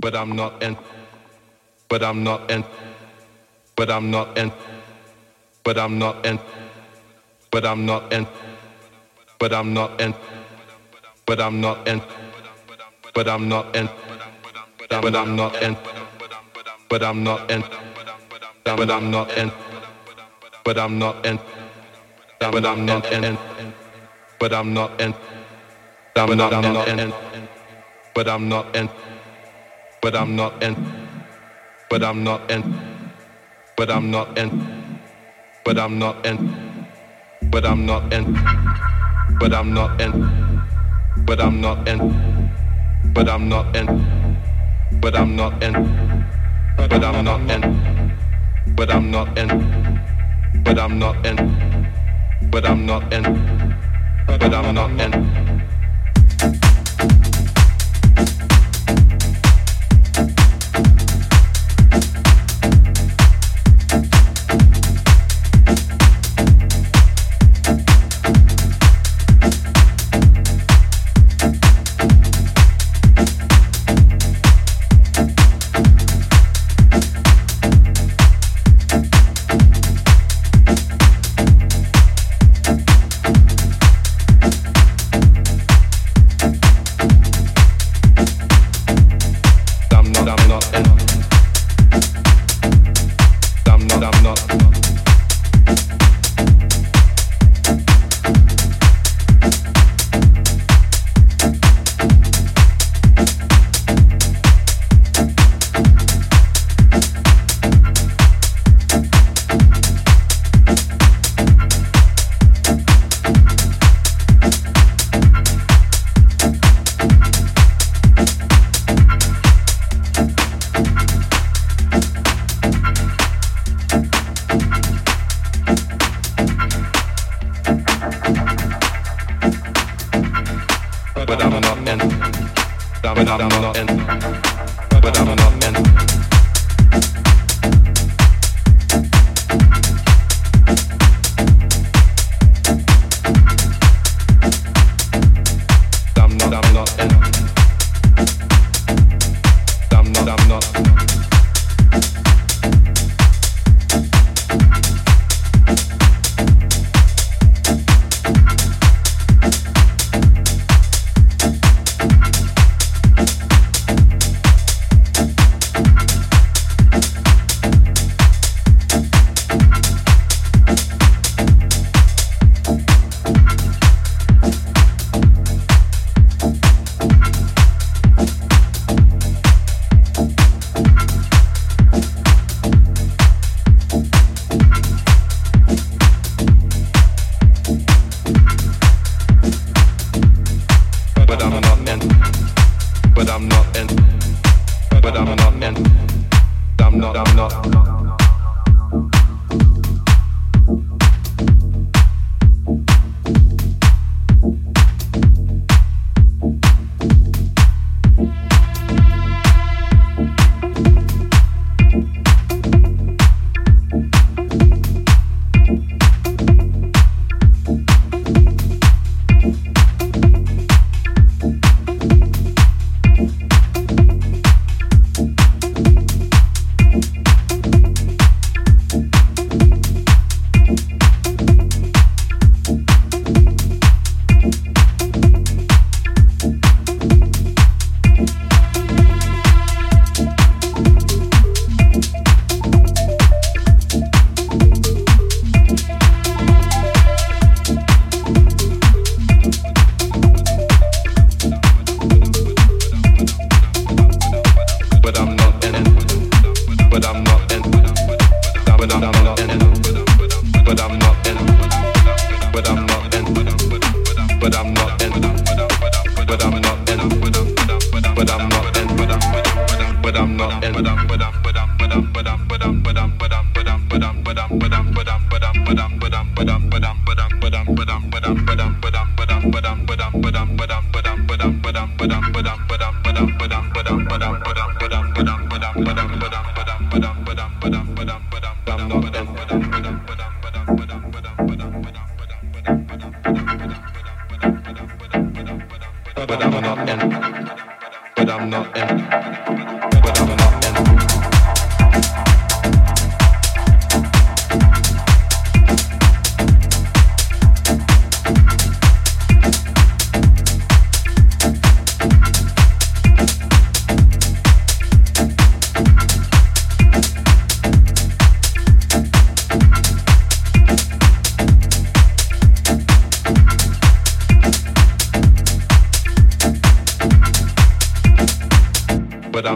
But I'm not in. But I'm not in. But I'm not in. But I'm not in. But I'm not in. But I'm not in. But I'm not in. But I'm not in. But I'm not in. But I'm not in. But I'm not in. But I'm not in. But I'm not in. But I'm not in. But I'm not in. But I'm not in. But I'm not in. But I'm not in. But I'm not in. But I'm not in. But I'm not in. But I'm not in. But I'm not in. But I'm not in. But I'm not in. But I'm not in. But I'm not in. But I'm not in. But I'm not in. But I'm not in.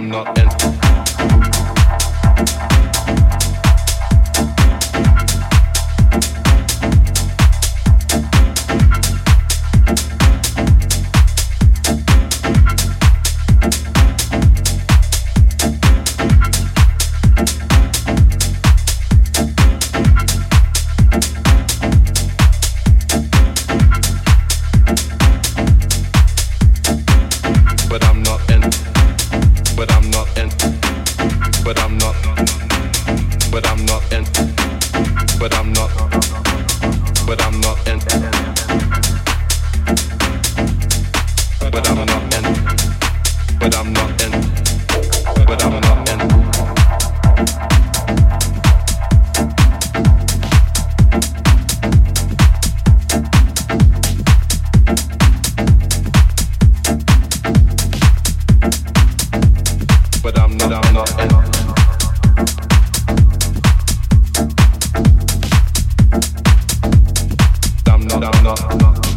I'm not down, down, not.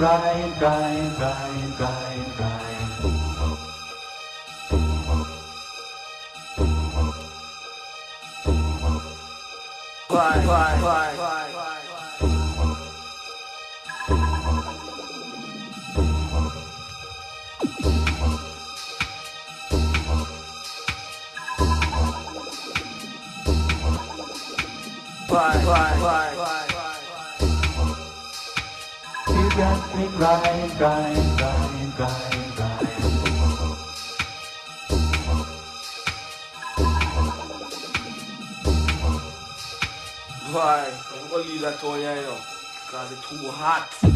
bright, bright. Why? I'm gonna leave that to you, you know, because it's too hot.